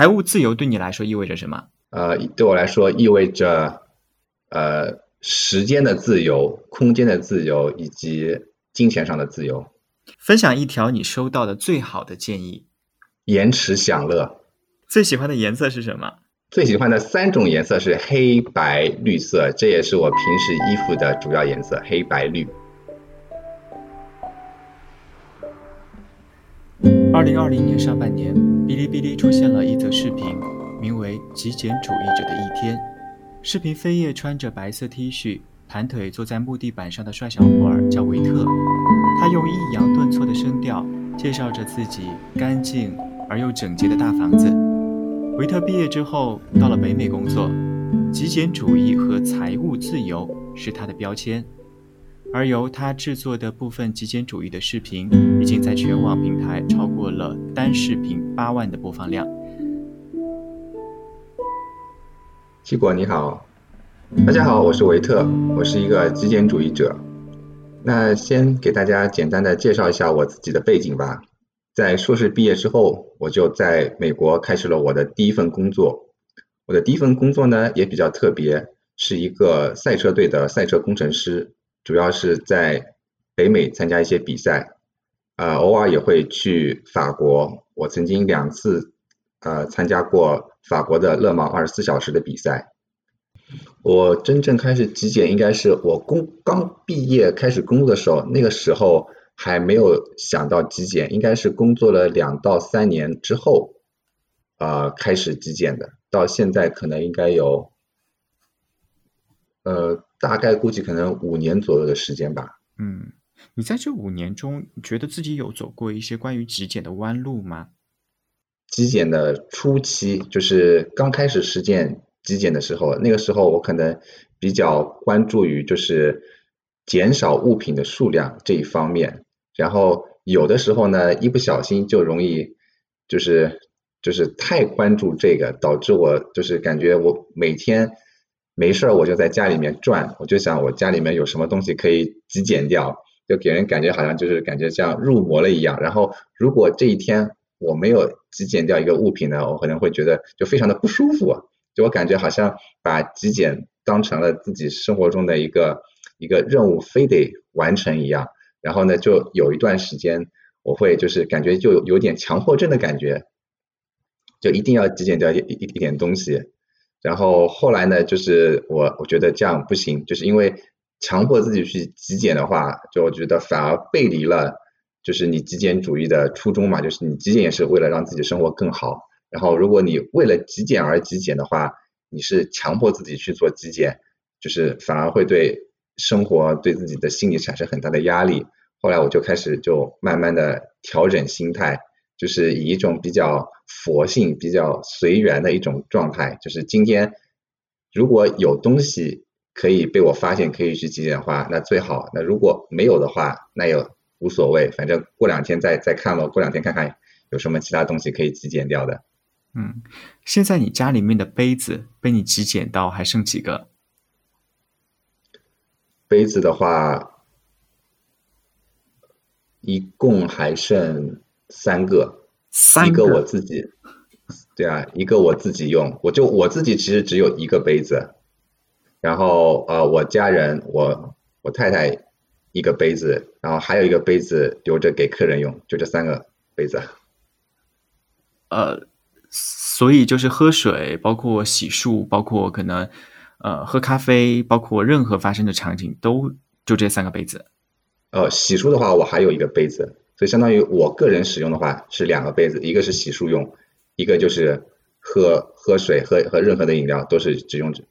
财务自由对你来说意味着什么？呃，对我来说意味着呃时间的自由、空间的自由以及金钱上的自由。分享一条你收到的最好的建议。延迟享乐。最喜欢的颜色是什么？最喜欢的三种颜色是黑白绿色，这也是我平时衣服的主要颜色，黑白绿。二零二零年上半年，哔哩哔哩出现了一则视频，名为《极简主义者的一天》。视频扉页穿着白色 T 恤、盘腿坐在木地板上的帅小伙儿叫维特，他用抑扬顿挫的声调介绍着自己干净而又整洁的大房子。维特毕业之后到了北美工作，极简主义和财务自由是他的标签。而由他制作的部分极简主义的视频，已经在全网平台超过了单视频八万的播放量。七果你好，大家好，我是维特，我是一个极简主义者。那先给大家简单的介绍一下我自己的背景吧。在硕士毕业之后，我就在美国开始了我的第一份工作。我的第一份工作呢也比较特别，是一个赛车队的赛车工程师，主要是在北美参加一些比赛，呃，偶尔也会去法国。我曾经两次呃参加过法国的勒芒二十四小时的比赛。我真正开始极简应该是我工刚毕业开始工作的时候，那个时候。还没有想到极简，应该是工作了两到三年之后，呃，开始极简的。到现在可能应该有，呃，大概估计可能五年左右的时间吧。嗯，你在这五年中，觉得自己有走过一些关于极简的弯路吗？极简的初期，就是刚开始实践极简的时候，那个时候我可能比较关注于就是减少物品的数量这一方面。然后有的时候呢，一不小心就容易就是就是太关注这个，导致我就是感觉我每天没事儿我就在家里面转，我就想我家里面有什么东西可以极简掉，就给人感觉好像就是感觉像入魔了一样。然后如果这一天我没有极简掉一个物品呢，我可能会觉得就非常的不舒服，就我感觉好像把极简当成了自己生活中的一个一个任务，非得完成一样。然后呢，就有一段时间，我会就是感觉就有点强迫症的感觉，就一定要极简掉一一一点东西。然后后来呢，就是我我觉得这样不行，就是因为强迫自己去极简的话，就我觉得反而背离了就是你极简主义的初衷嘛，就是你极简也是为了让自己生活更好。然后如果你为了极简而极简的话，你是强迫自己去做极简，就是反而会对。生活对自己的心理产生很大的压力，后来我就开始就慢慢的调整心态，就是以一种比较佛性、比较随缘的一种状态，就是今天如果有东西可以被我发现可以去极简化，那最好；那如果没有的话，那也无所谓，反正过两天再再看咯，过两天看看有什么其他东西可以极简掉的。嗯，现在你家里面的杯子被你极简到还剩几个？杯子的话，一共还剩三个，一个我自己，对啊，一个我自己用，我就我自己其实只有一个杯子，然后呃，我家人，我我太太一个杯子，然后还有一个杯子留着给客人用，就这三个杯子。呃，所以就是喝水，包括洗漱，包括可能。呃，喝咖啡，包括任何发生的场景，都就这三个杯子。呃，洗漱的话，我还有一个杯子，所以相当于我个人使用的话是两个杯子，一个是洗漱用，一个就是喝喝水、喝喝任何的饮料都是只用只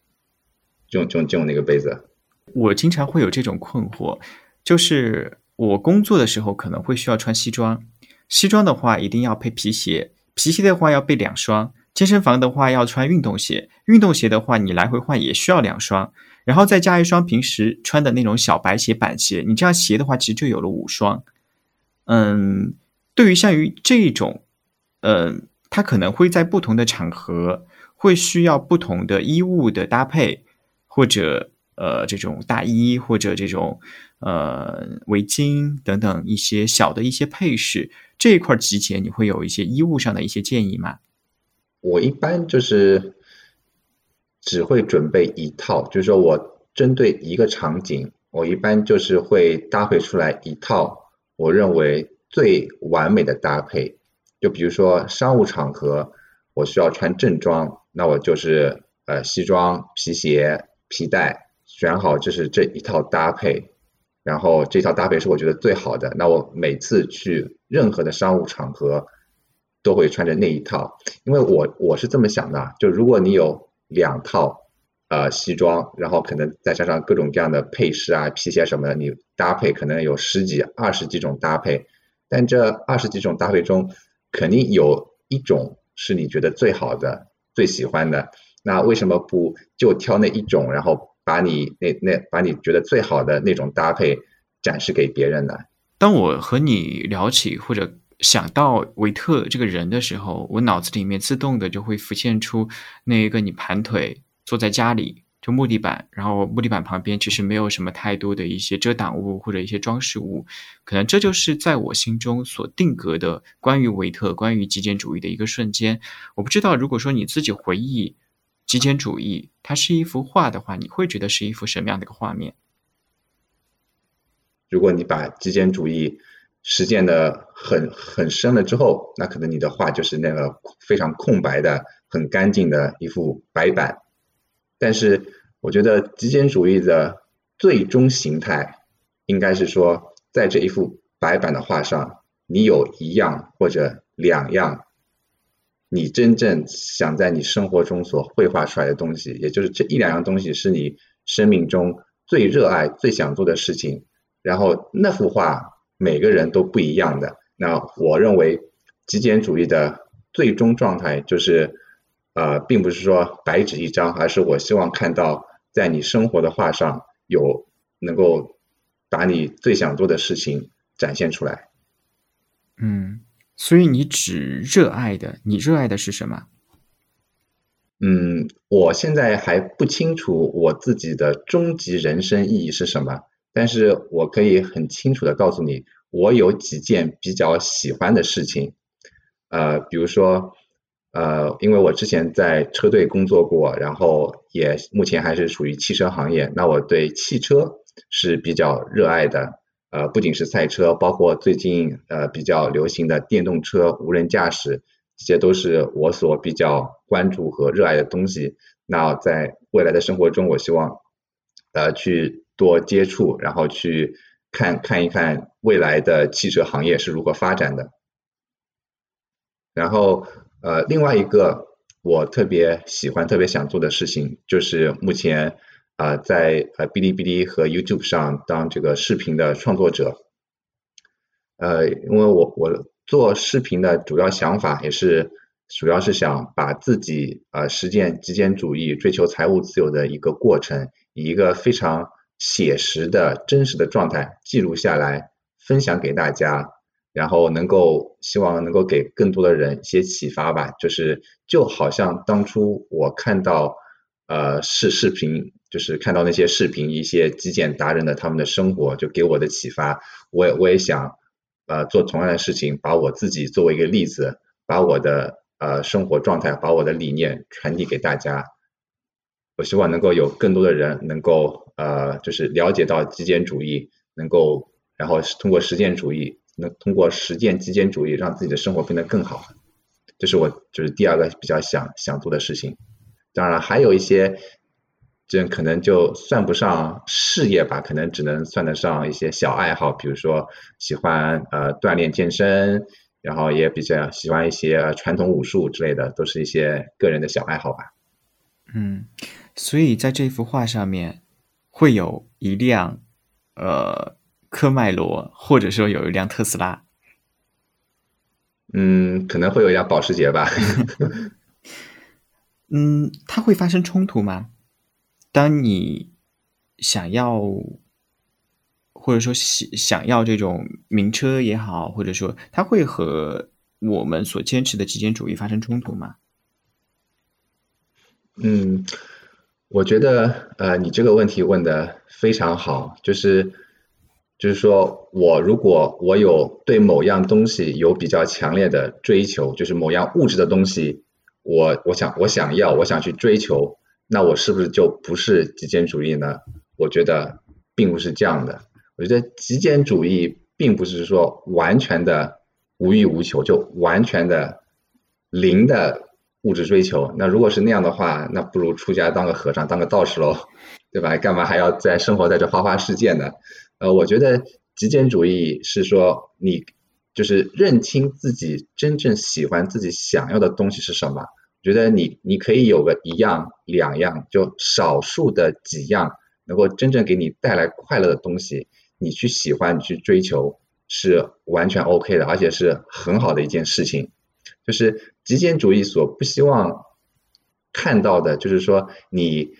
用用用那个杯子。我经常会有这种困惑，就是我工作的时候可能会需要穿西装，西装的话一定要配皮鞋，皮鞋的话要备两双。健身房的话要穿运动鞋，运动鞋的话你来回换也需要两双，然后再加一双平时穿的那种小白鞋、板鞋，你这样鞋的话其实就有了五双。嗯，对于像于这种，嗯，它可能会在不同的场合会需要不同的衣物的搭配，或者呃这种大衣或者这种呃围巾等等一些小的一些配饰，这一块集结你会有一些衣物上的一些建议吗？我一般就是只会准备一套，就是说我针对一个场景，我一般就是会搭配出来一套我认为最完美的搭配。就比如说商务场合，我需要穿正装，那我就是呃西装、皮鞋、皮带，选好就是这一套搭配，然后这套搭配是我觉得最好的，那我每次去任何的商务场合都会穿着那一套，因为我我是这么想的，就如果你有两套呃西装，然后可能再加上各种各样的配饰啊、皮鞋什么的，你搭配可能有十几、二十几种搭配，但这二十几种搭配中，肯定有一种是你觉得最好的、最喜欢的，那为什么不就挑那一种，然后把你那那把你觉得最好的那种搭配展示给别人呢？当我和你聊起或者想到维特这个人的时候，我脑子里面自动的就会浮现出那一个你盘腿坐在家里。就木地板，然后木地板旁边其实没有什么太多的一些遮挡物或者一些装饰物，可能这就是在我心中所定格的关于维特、关于极简主义的一个瞬间。我不知道，如果说你自己回忆极简主义，它是一幅画的话，你会觉得是一幅什么样的一个画面？如果你把极简主义实践的很很深了之后，那可能你的画就是那个非常空白的、很干净的一幅白板。但是，我觉得极简主义的最终形态，应该是说，在这一幅白板的画上，你有一样或者两样，你真正想在你生活中所绘画出来的东西，也就是这一两样东西是你生命中最热爱、最想做的事情。然后那幅画每个人都不一样的。那我认为极简主义的最终状态就是。呃，并不是说白纸一张，而是我希望看到在你生活的画上有能够把你最想做的事情展现出来。嗯，所以你只热爱的，你热爱的是什么？嗯，我现在还不清楚我自己的终极人生意义是什么，但是我可以很清楚的告诉你，我有几件比较喜欢的事情，呃，比如说。呃，因为我之前在车队工作过，然后也目前还是属于汽车行业，那我对汽车是比较热爱的。呃，不仅是赛车，包括最近呃比较流行的电动车、无人驾驶，这些都是我所比较关注和热爱的东西。那在未来的生活中，我希望呃去多接触，然后去看看一看未来的汽车行业是如何发展的，然后。呃，另外一个我特别喜欢、特别想做的事情，就是目前啊在呃哔哩哔哩和 YouTube 上当这个视频的创作者。呃，因为我我做视频的主要想法也是，主要是想把自己呃实践极简主义、追求财务自由的一个过程，以一个非常写实的真实的状态记录下来，分享给大家。然后能够希望能够给更多的人一些启发吧，就是就好像当初我看到呃视视频，就是看到那些视频，一些极简达人的他们的生活，就给我的启发。我也我也想呃做同样的事情，把我自己作为一个例子，把我的呃生活状态，把我的理念传递给大家。我希望能够有更多的人能够呃就是了解到极简主义，能够然后通过实践主义。能通过实践极简主义，让自己的生活变得更好，这是我就是第二个比较想想做的事情。当然，还有一些，这可能就算不上事业吧，可能只能算得上一些小爱好，比如说喜欢呃锻炼健身，然后也比较喜欢一些传统武术之类的，都是一些个人的小爱好吧。嗯，所以在这幅画上面会有一辆呃。科迈罗，或者说有一辆特斯拉，嗯，可能会有一辆保时捷吧。嗯，它会发生冲突吗？当你想要，或者说想想要这种名车也好，或者说它会和我们所坚持的极简主义发生冲突吗？嗯，我觉得呃，你这个问题问的非常好，就是。就是说，我如果我有对某样东西有比较强烈的追求，就是某样物质的东西，我我想我想要我想去追求，那我是不是就不是极简主义呢？我觉得并不是这样的。我觉得极简主义并不是说完全的无欲无求，就完全的零的物质追求。那如果是那样的话，那不如出家当个和尚，当个道士喽，对吧？干嘛还要在生活在这花花世界呢？呃，我觉得极简主义是说你就是认清自己真正喜欢、自己想要的东西是什么。觉得你你可以有个一样、两样，就少数的几样能够真正给你带来快乐的东西。你去喜欢，你去追求是完全 OK 的，而且是很好的一件事情。就是极简主义所不希望看到的，就是说你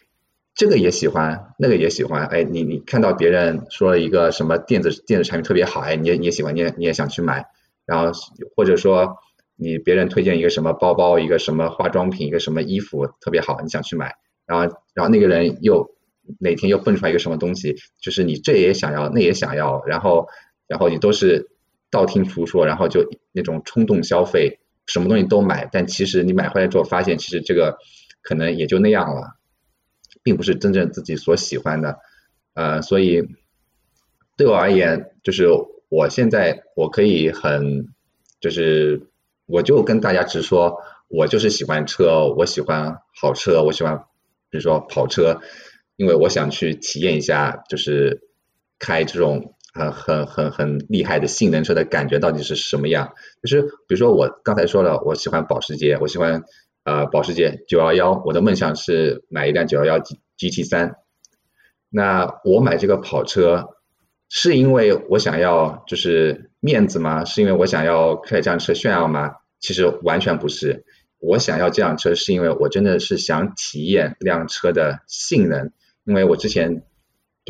这个也喜欢，那个也喜欢。哎，你你看到别人说了一个什么电子电子产品特别好，哎，你也你也喜欢，你也你也想去买。然后或者说你别人推荐一个什么包包，一个什么化妆品，一个什么衣服特别好，你想去买。然后然后那个人又。哪天又蹦出来一个什么东西，就是你这也想要，那也想要，然后，然后你都是道听途说，然后就那种冲动消费，什么东西都买，但其实你买回来之后发现，其实这个可能也就那样了，并不是真正自己所喜欢的，呃，所以对我而言，就是我现在我可以很，就是我就跟大家直说，我就是喜欢车，我喜欢好车，我喜欢比如说跑车。因为我想去体验一下，就是开这种很很很很厉害的性能车的感觉到底是什么样。就是比如说我刚才说了，我喜欢保时捷，我喜欢呃保时捷九幺幺，我的梦想是买一辆九幺幺 G G T 三。那我买这个跑车是因为我想要就是面子吗？是因为我想要开这辆车炫耀吗？其实完全不是。我想要这辆车是因为我真的是想体验这辆车的性能。因为我之前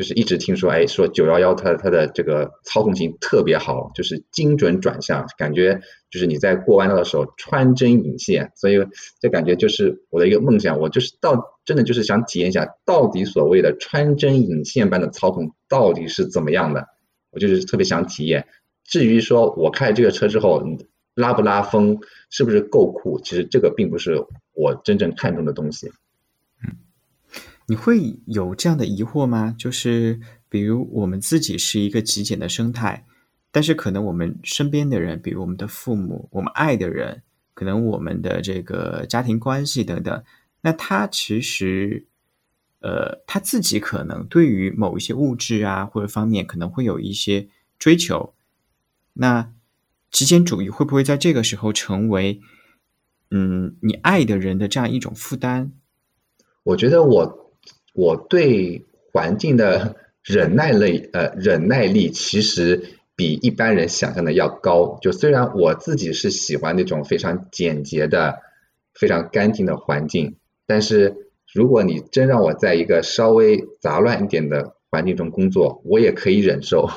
就是一直听说，哎，说九幺幺它它的这个操控性特别好，就是精准转向，感觉就是你在过弯道的时候穿针引线，所以这感觉就是我的一个梦想。我就是到真的就是想体验一下，到底所谓的穿针引线般的操控到底是怎么样的，我就是特别想体验。至于说我开这个车之后拉不拉风，是不是够酷，其实这个并不是我真正看重的东西。你会有这样的疑惑吗？就是比如我们自己是一个极简的生态，但是可能我们身边的人，比如我们的父母、我们爱的人，可能我们的这个家庭关系等等，那他其实，呃，他自己可能对于某一些物质啊或者方面可能会有一些追求，那极简主义会不会在这个时候成为，嗯，你爱的人的这样一种负担？我觉得我。我对环境的忍耐力，呃，忍耐力其实比一般人想象的要高。就虽然我自己是喜欢那种非常简洁的、非常干净的环境，但是如果你真让我在一个稍微杂乱一点的环境中工作，我也可以忍受。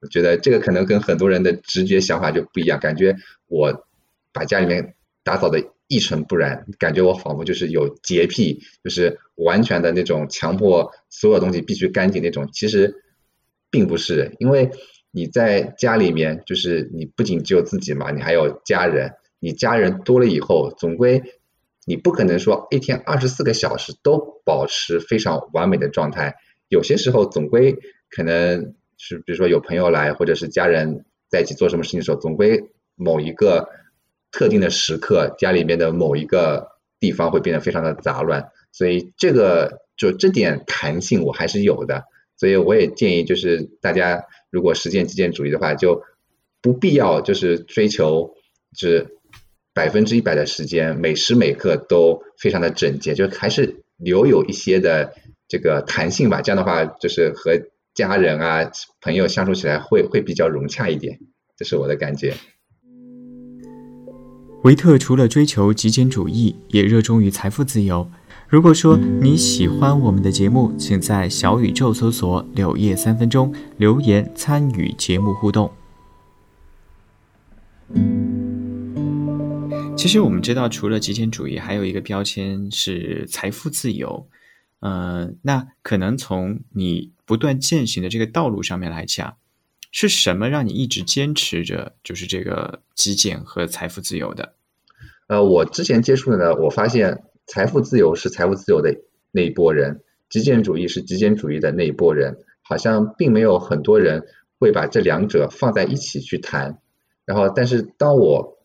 我觉得这个可能跟很多人的直觉想法就不一样，感觉我把家里面打扫的。一尘不染，感觉我仿佛就是有洁癖，就是完全的那种强迫所有东西必须干净那种。其实并不是，因为你在家里面，就是你不仅只有自己嘛，你还有家人。你家人多了以后，总归你不可能说一天二十四个小时都保持非常完美的状态。有些时候总归可能是，比如说有朋友来，或者是家人在一起做什么事情的时候，总归某一个。特定的时刻，家里面的某一个地方会变得非常的杂乱，所以这个就这点弹性我还是有的，所以我也建议就是大家如果实践极简主义的话，就不必要就是追求是百分之一百的时间每时每刻都非常的整洁，就还是留有一些的这个弹性吧，这样的话就是和家人啊朋友相处起来会会比较融洽一点，这是我的感觉。维特除了追求极简主义，也热衷于财富自由。如果说你喜欢我们的节目，请在小宇宙搜索“柳叶三分钟”，留言参与节目互动。其实我们知道，除了极简主义，还有一个标签是财富自由。嗯，那可能从你不断践行的这个道路上面来讲。是什么让你一直坚持着，就是这个极简和财富自由的？呃，我之前接触的呢，我发现财富自由是财富自由的那一波人，极简主义是极简主义的那一波人，好像并没有很多人会把这两者放在一起去谈。然后，但是当我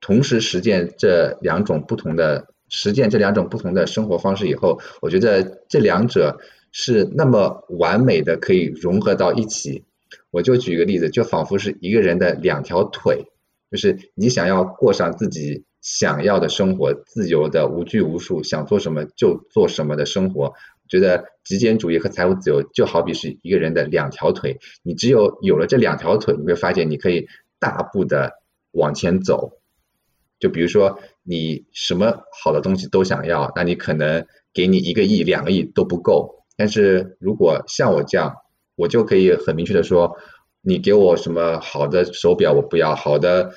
同时实践这两种不同的实践这两种不同的生活方式以后，我觉得这两者是那么完美的可以融合到一起。我就举个例子，就仿佛是一个人的两条腿，就是你想要过上自己想要的生活，自由的无拘无束，想做什么就做什么的生活。觉得极简主义和财务自由就好比是一个人的两条腿，你只有有了这两条腿，你会发现你可以大步的往前走。就比如说你什么好的东西都想要，那你可能给你一个亿、两个亿都不够。但是如果像我这样，我就可以很明确的说，你给我什么好的手表我不要，好的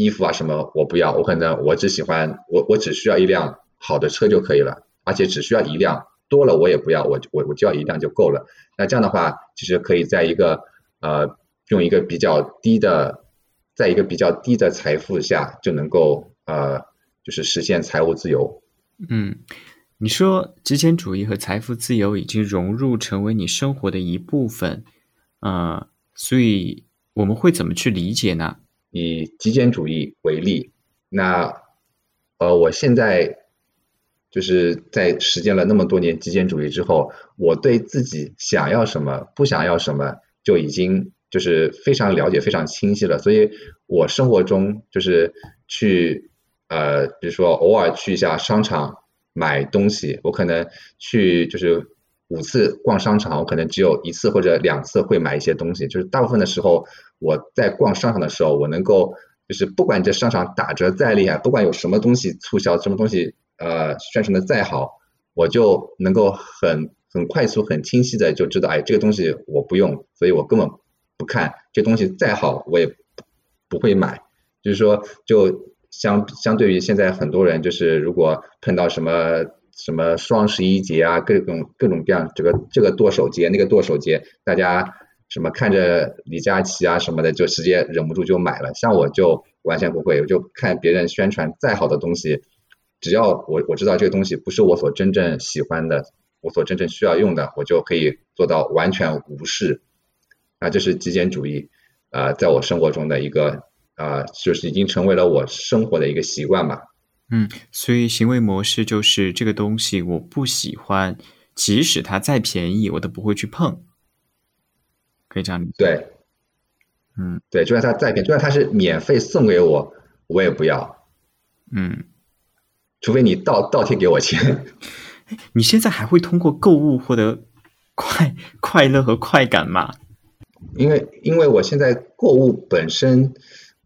衣服啊什么我不要，我可能我只喜欢我我只需要一辆好的车就可以了，而且只需要一辆，多了我也不要，我我我就要一辆就够了。那这样的话，其实可以在一个呃用一个比较低的，在一个比较低的财富下就能够呃就是实现财务自由。嗯。你说极简主义和财富自由已经融入成为你生活的一部分，呃，所以我们会怎么去理解呢？以极简主义为例，那呃，我现在就是在实践了那么多年极简主义之后，我对自己想要什么、不想要什么就已经就是非常了解、非常清晰了。所以我生活中就是去呃，比如说偶尔去一下商场。买东西，我可能去就是五次逛商场，我可能只有一次或者两次会买一些东西。就是大部分的时候，我在逛商场的时候，我能够就是不管这商场打折再厉害，不管有什么东西促销，什么东西呃宣传的再好，我就能够很很快速、很清晰的就知道，哎，这个东西我不用，所以我根本不看。这东西再好，我也不会买。就是说，就。相相对于现在很多人，就是如果碰到什么什么双十一节啊，各种各种各样这个这个剁手节那个剁手节，大家什么看着李佳琦啊什么的，就直接忍不住就买了。像我就完全不会，我就看别人宣传再好的东西，只要我我知道这个东西不是我所真正喜欢的，我所真正需要用的，我就可以做到完全无视。啊，这是极简主义啊，在我生活中的一个。啊，就是已经成为了我生活的一个习惯吧。嗯，所以行为模式就是这个东西我不喜欢，即使它再便宜，我都不会去碰。可以这样理解。对，嗯，对，就算它再便宜，就算它是免费送给我，我也不要。嗯，除非你倒倒贴给我钱。你现在还会通过购物获得快快乐和快感吗？因为因为我现在购物本身。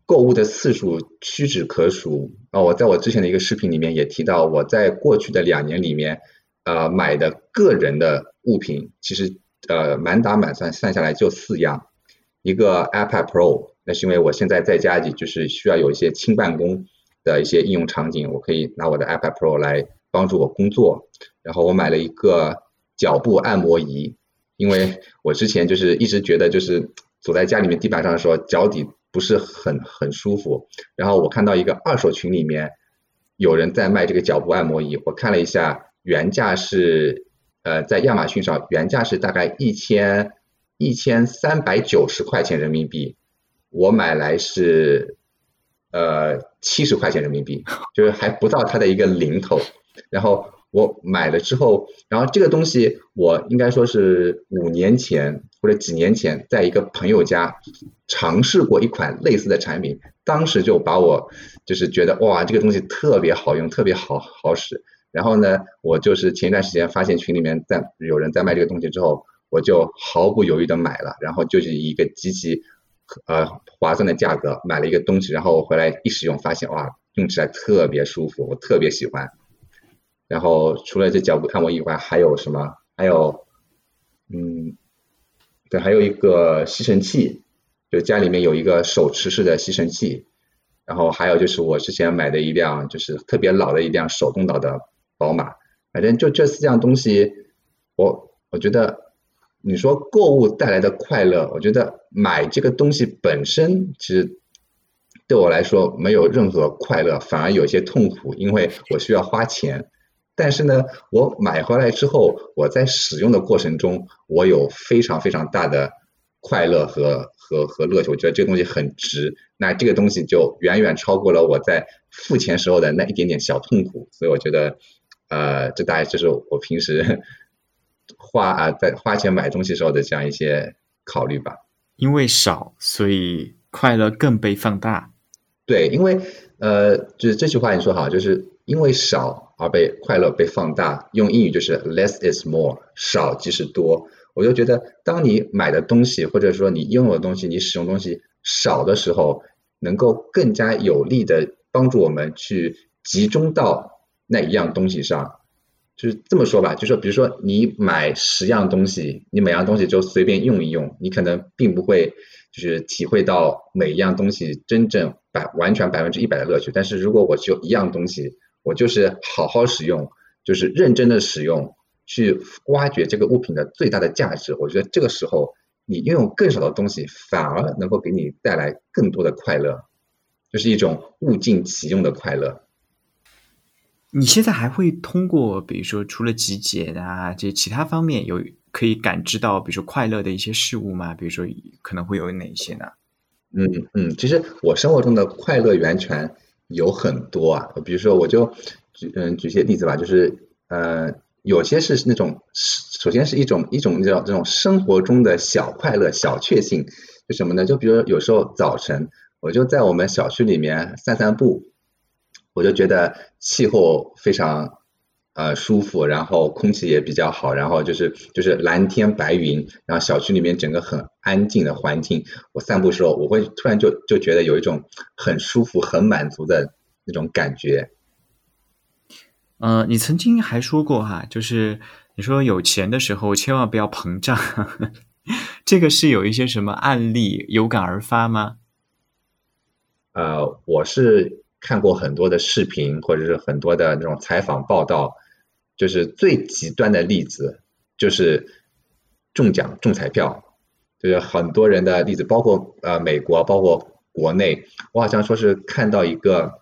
购物的次数屈指可数啊！我在我之前的一个视频里面也提到，我在过去的两年里面，呃，买的个人的物品，其实呃满打满算算下来就四样，一个 iPad Pro，那是因为我现在在家里就是需要有一些轻办公的一些应用场景，我可以拿我的 iPad Pro 来帮助我工作。然后我买了一个脚部按摩仪，因为我之前就是一直觉得就是走在家里面地板上的时候脚底。不是很很舒服，然后我看到一个二手群里面有人在卖这个脚部按摩仪，我看了一下原价是呃在亚马逊上原价是大概一千一千三百九十块钱人民币，我买来是呃七十块钱人民币，就是还不到它的一个零头，然后。我买了之后，然后这个东西我应该说是五年前或者几年前，在一个朋友家尝试过一款类似的产品，当时就把我就是觉得哇，这个东西特别好用，特别好好使。然后呢，我就是前一段时间发现群里面在有人在卖这个东西之后，我就毫不犹豫的买了，然后就是一个极其呃划算的价格买了一个东西，然后我回来一使用发现哇，用起来特别舒服，我特别喜欢。然后除了这脚部按摩以外，还有什么？还有，嗯，对，还有一个吸尘器，就家里面有一个手持式的吸尘器。然后还有就是我之前买的一辆就是特别老的一辆手动挡的宝马。反正就这四样东西，我我觉得你说购物带来的快乐，我觉得买这个东西本身其实对我来说没有任何快乐，反而有些痛苦，因为我需要花钱。但是呢，我买回来之后，我在使用的过程中，我有非常非常大的快乐和和和乐趣，我觉得这个东西很值。那这个东西就远远超过了我在付钱时候的那一点点小痛苦，所以我觉得，呃，这大概就是我平时花啊在花钱买东西时候的这样一些考虑吧。因为少，所以快乐更被放大。对，因为呃，就是这句话你说好，就是因为少而被快乐被放大。用英语就是 less is more，少即是多。我就觉得，当你买的东西或者说你拥有的东西，你使用东西少的时候，能够更加有力的帮助我们去集中到那一样东西上。就是这么说吧，就说比如说你买十样东西，你每样东西就随便用一用，你可能并不会就是体会到每一样东西真正百完全百分之一百的乐趣。但是如果我只有一样东西，我就是好好使用，就是认真的使用，去挖掘这个物品的最大的价值，我觉得这个时候你拥有更少的东西，反而能够给你带来更多的快乐，就是一种物尽其用的快乐。你现在还会通过，比如说除了极简啊，这其他方面有可以感知到，比如说快乐的一些事物吗？比如说可能会有哪些呢？嗯嗯，其实我生活中的快乐源泉有很多啊，比如说我就举嗯举些例子吧，就是呃有些是那种首先是一种一种叫这种生活中的小快乐、小确幸，就什么呢？就比如有时候早晨我就在我们小区里面散散步。我就觉得气候非常呃舒服，然后空气也比较好，然后就是就是蓝天白云，然后小区里面整个很安静的环境。我散步时候，我会突然就就觉得有一种很舒服、很满足的那种感觉。呃，你曾经还说过哈，就是你说有钱的时候千万不要膨胀，这个是有一些什么案例有感而发吗？呃，我是。看过很多的视频，或者是很多的那种采访报道，就是最极端的例子，就是中奖中彩票，就是很多人的例子，包括呃美国，包括国内，我好像说是看到一个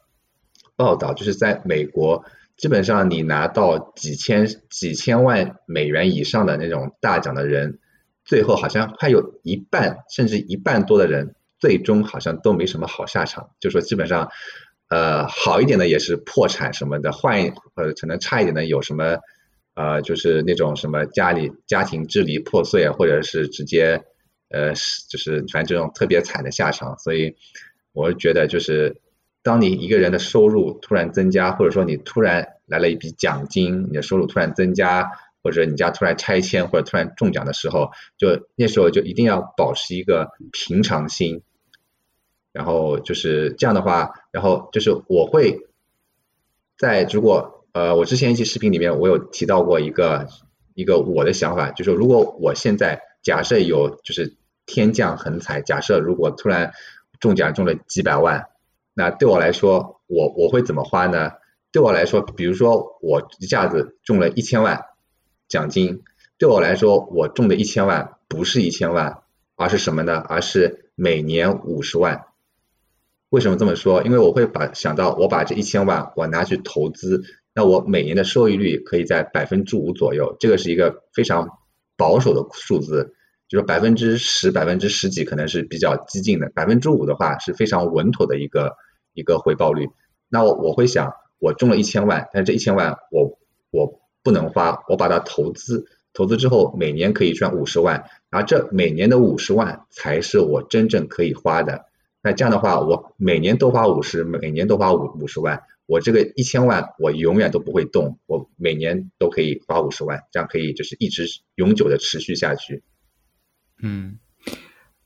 报道，就是在美国，基本上你拿到几千几千万美元以上的那种大奖的人，最后好像还有一半甚至一半多的人，最终好像都没什么好下场，就说基本上。呃，好一点的也是破产什么的，坏呃可能差一点的有什么呃就是那种什么家里家庭支离破碎，或者是直接呃就是反正这种特别惨的下场。所以我觉得就是当你一个人的收入突然增加，或者说你突然来了一笔奖金，你的收入突然增加，或者你家突然拆迁或者突然中奖的时候，就那时候就一定要保持一个平常心。然后就是这样的话，然后就是我会在如果呃我之前一期视频里面我有提到过一个一个我的想法，就是如果我现在假设有就是天降横财，假设如果突然中奖中了几百万，那对我来说我我会怎么花呢？对我来说，比如说我一下子中了一千万奖金，对我来说我中的一千万不是一千万，而是什么呢？而是每年五十万。为什么这么说？因为我会把想到我把这一千万我拿去投资，那我每年的收益率可以在百分之五左右，这个是一个非常保守的数字，就是百分之十、百分之十几可能是比较激进的，百分之五的话是非常稳妥的一个一个回报率。那我我会想，我中了一千万，但是这一千万我我不能花，我把它投资，投资之后每年可以赚五十万，而这每年的五十万才是我真正可以花的。那这样的话，我每年都花五十，每年都花五五十万，我这个一千万我永远都不会动，我每年都可以花五十万，这样可以就是一直永久的持续下去。嗯，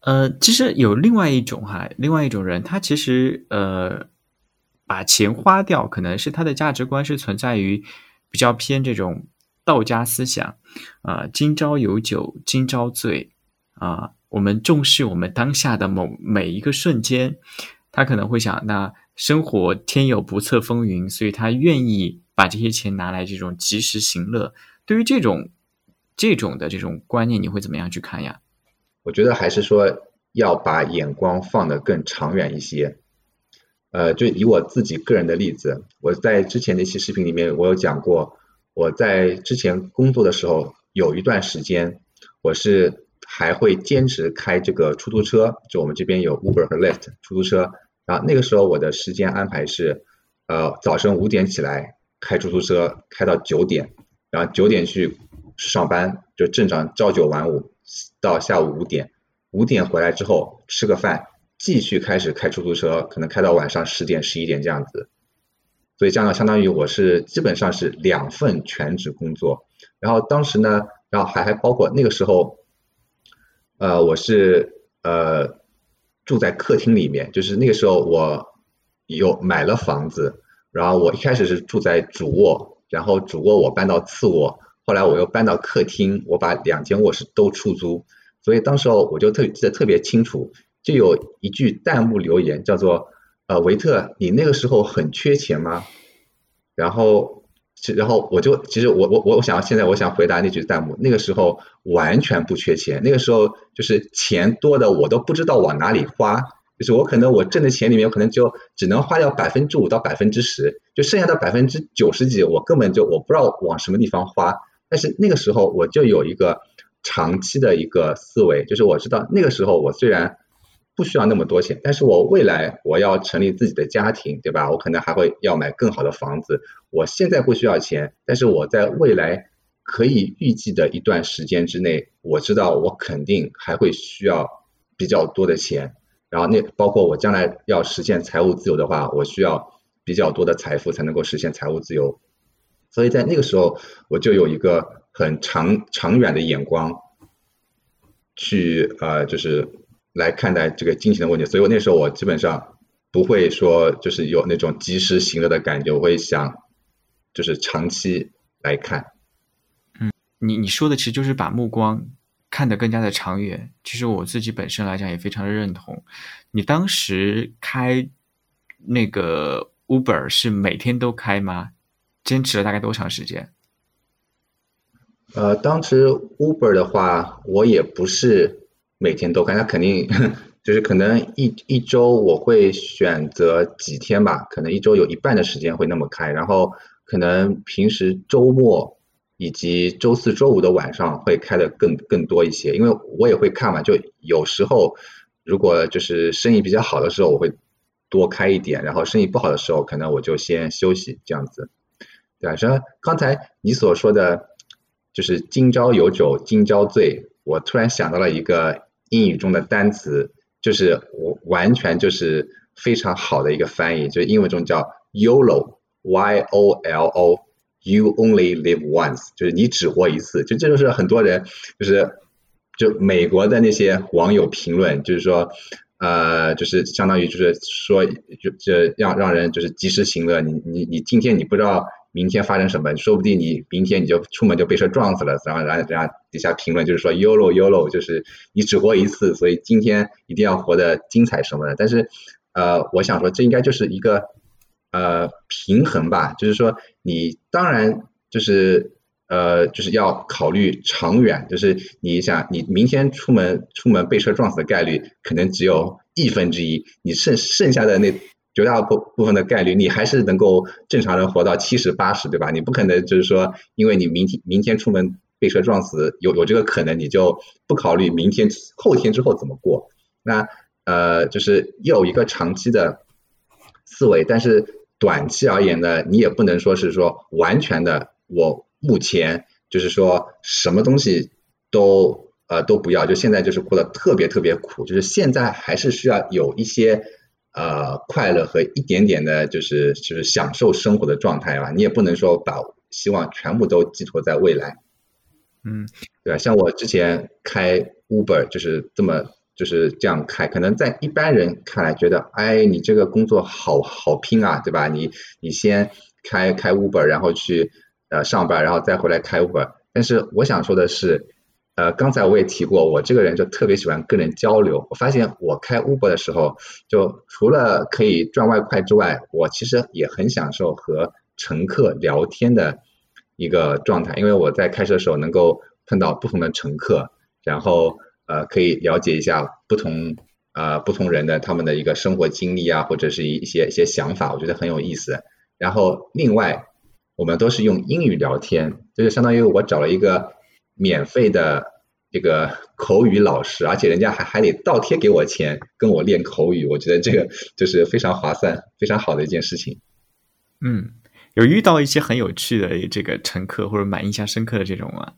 呃，其实有另外一种哈，另外一种人，他其实呃把钱花掉，可能是他的价值观是存在于比较偏这种道家思想啊，今朝有酒今朝醉啊。我们重视我们当下的某每一个瞬间，他可能会想，那生活天有不测风云，所以他愿意把这些钱拿来这种及时行乐。对于这种这种的这种观念，你会怎么样去看呀？我觉得还是说要把眼光放得更长远一些，呃，就以我自己个人的例子，我在之前那期视频里面我有讲过，我在之前工作的时候有一段时间，我是还会坚持开这个出租车，就我们这边有 Uber 和 Lyft 出租车，然后那个时候我的时间安排是，呃，早晨五点起来开出租车开到九点，然后九点去上班，就正常朝九晚五到下午五点，五点回来之后吃个饭。继续开始开出租车，可能开到晚上十点、十一点这样子，所以这样呢相当于我是基本上是两份全职工作。然后当时呢，然后还还包括那个时候，呃，我是呃住在客厅里面，就是那个时候我有买了房子，然后我一开始是住在主卧，然后主卧我搬到次卧，后来我又搬到客厅，我把两间卧室都出租，所以当时候我就特记得特别清楚。就有一句弹幕留言叫做呃维特，你那个时候很缺钱吗？然后，然后我就其实我我我想现在我想回答那句弹幕，那个时候完全不缺钱，那个时候就是钱多的我都不知道往哪里花，就是我可能我挣的钱里面可能就只能花掉百分之五到百分之十，就剩下的百分之九十几我根本就我不知道往什么地方花，但是那个时候我就有一个长期的一个思维，就是我知道那个时候我虽然不需要那么多钱，但是我未来我要成立自己的家庭，对吧？我可能还会要买更好的房子。我现在不需要钱，但是我在未来可以预计的一段时间之内，我知道我肯定还会需要比较多的钱。然后那包括我将来要实现财务自由的话，我需要比较多的财富才能够实现财务自由。所以在那个时候，我就有一个很长长远的眼光，去呃就是。来看待这个金钱的问题，所以我那时候我基本上不会说就是有那种及时行乐的感觉，我会想就是长期来看。嗯，你你说的其实就是把目光看得更加的长远。其实我自己本身来讲也非常的认同。你当时开那个 Uber 是每天都开吗？坚持了大概多长时间？呃，当时 Uber 的话，我也不是。每天都开，那肯定 就是可能一一周我会选择几天吧，可能一周有一半的时间会那么开，然后可能平时周末以及周四周五的晚上会开的更更多一些，因为我也会看嘛，就有时候如果就是生意比较好的时候，我会多开一点，然后生意不好的时候，可能我就先休息这样子。对啊，说刚才你所说的，就是今朝有酒今朝醉，我突然想到了一个。英语中的单词就是我完全就是非常好的一个翻译，就是英文中叫 YOLO，Y O L O，You Only Live Once，就是你只活一次。就这就是很多人就是就美国的那些网友评论，就是说呃，就是相当于就是说就就让让人就是及时行乐。你你你今天你不知道。明天发生什么？说不定你明天你就出门就被车撞死了。然后，然后，然后底下评论就是说 “yolo yolo”，就是你只活一次，所以今天一定要活得精彩什么的。但是，呃，我想说，这应该就是一个呃平衡吧。就是说，你当然就是呃就是要考虑长远。就是你想，你明天出门出门被车撞死的概率可能只有亿分之一，你剩剩下的那。绝大部部分的概率，你还是能够正常人活到七十八十，对吧？你不可能就是说，因为你明天明天出门被车撞死，有有这个可能，你就不考虑明天后天之后怎么过。那呃，就是要有一个长期的思维，但是短期而言呢，你也不能说是说完全的，我目前就是说什么东西都呃都不要，就现在就是过得特别特别苦，就是现在还是需要有一些。呃，快乐和一点点的，就是就是享受生活的状态吧。你也不能说把希望全部都寄托在未来，嗯，对吧？像我之前开 Uber 就是这么就是这样开，可能在一般人看来觉得，哎，你这个工作好好拼啊，对吧？你你先开开 Uber，然后去呃上班，然后再回来开 Uber。但是我想说的是。呃，刚才我也提过，我这个人就特别喜欢跟人交流。我发现我开 Uber 的时候，就除了可以赚外快之外，我其实也很享受和乘客聊天的一个状态。因为我在开车的时候能够碰到不同的乘客，然后呃可以了解一下不同呃不同人的他们的一个生活经历啊，或者是一一些一些想法，我觉得很有意思。然后另外我们都是用英语聊天，就是相当于我找了一个免费的这个口语老师，而且人家还还得倒贴给我钱跟我练口语，我觉得这个就是非常划算、非常好的一件事情。嗯，有遇到一些很有趣的这个乘客或者蛮印象深刻的这种吗？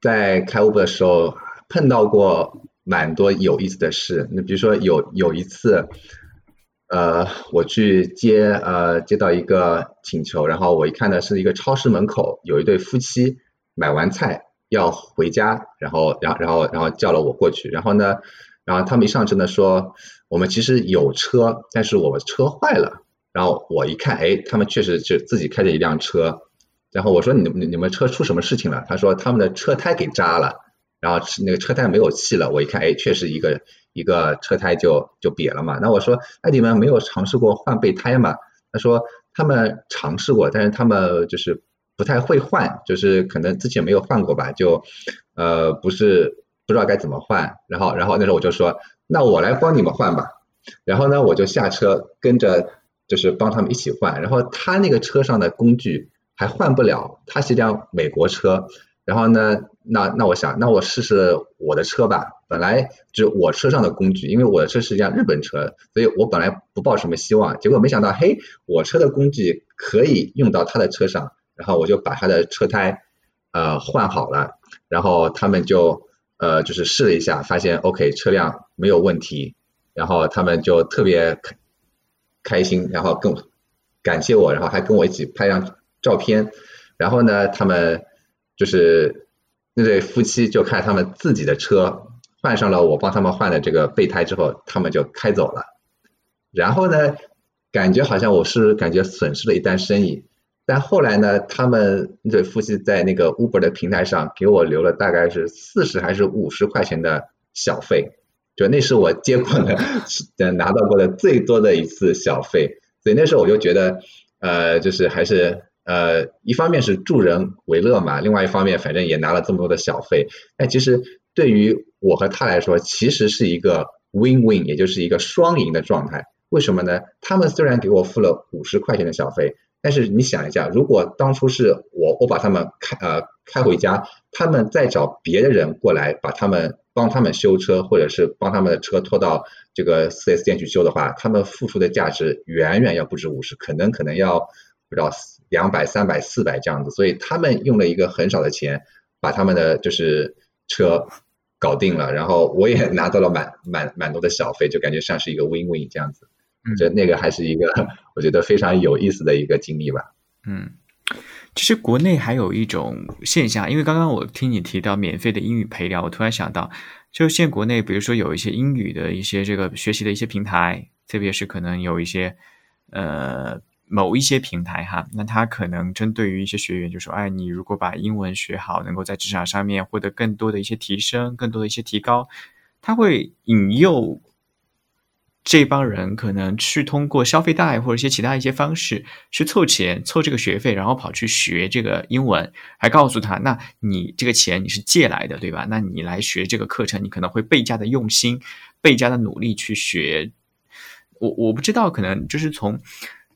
在开 Uber 的时候碰到过蛮多有意思的事。那比如说有有一次，呃，我去接呃接到一个请求，然后我一看呢是一个超市门口有一对夫妻买完菜要回家，然后然后然后然后叫了我过去，然后呢，然后他们一上车呢说我们其实有车，但是我们车坏了。然后我一看，哎，他们确实是自己开着一辆车。然后我说你你你们车出什么事情了？他说他们的车胎给扎了，然后那个车胎没有气了。我一看，哎，确实一个一个车胎就就瘪了嘛。那我说，那你们没有尝试过换备胎吗？他说他们尝试过，但是他们就是不太会换，就是可能之前没有换过吧，就呃不是不知道该怎么换。然后然后那时候我就说，那我来帮你们换吧。然后呢，我就下车跟着就是帮他们一起换。然后他那个车上的工具。还换不了，它是一辆美国车，然后呢，那那我想，那我试试我的车吧。本来就我车上的工具，因为我的车是一辆日本车，所以我本来不抱什么希望。结果没想到，嘿，我车的工具可以用到他的车上，然后我就把他的车胎呃换好了，然后他们就呃就是试了一下，发现 OK 车辆没有问题，然后他们就特别开开心，然后更感谢我，然后还跟我一起拍张。照片，然后呢，他们就是那对夫妻就开他们自己的车，换上了我帮他们换的这个备胎之后，他们就开走了。然后呢，感觉好像我是感觉损失了一单生意，但后来呢，他们那对夫妻在那个 Uber 的平台上给我留了大概是四十还是五十块钱的小费，就那是我接过的拿到过的最多的一次小费，所以那时候我就觉得，呃，就是还是。呃，一方面是助人为乐嘛，另外一方面反正也拿了这么多的小费，但其实对于我和他来说，其实是一个 win-win，也就是一个双赢的状态。为什么呢？他们虽然给我付了五十块钱的小费，但是你想一下，如果当初是我我把他们开呃开回家，他们再找别的人过来把他们帮他们修车，或者是帮他们的车拖到这个四 S 店去修的话，他们付出的价值远远要不止五十，可能可能要不知道。两百、三百、四百这样子，所以他们用了一个很少的钱，把他们的就是车搞定了，然后我也拿到了蛮蛮蛮多的小费，就感觉像是一个 win-win 这样子。嗯，觉得那个还是一个我觉得非常有意思的一个经历吧。嗯，其实国内还有一种现象，因为刚刚我听你提到免费的英语陪聊，我突然想到，就现国内比如说有一些英语的一些这个学习的一些平台，特别是可能有一些呃。某一些平台哈，那它可能针对于一些学员就说，哎，你如果把英文学好，能够在职场上面获得更多的一些提升，更多的一些提高，它会引诱这帮人可能去通过消费贷或者一些其他一些方式去凑钱凑这个学费，然后跑去学这个英文，还告诉他，那你这个钱你是借来的，对吧？那你来学这个课程，你可能会倍加的用心，倍加的努力去学。我我不知道，可能就是从。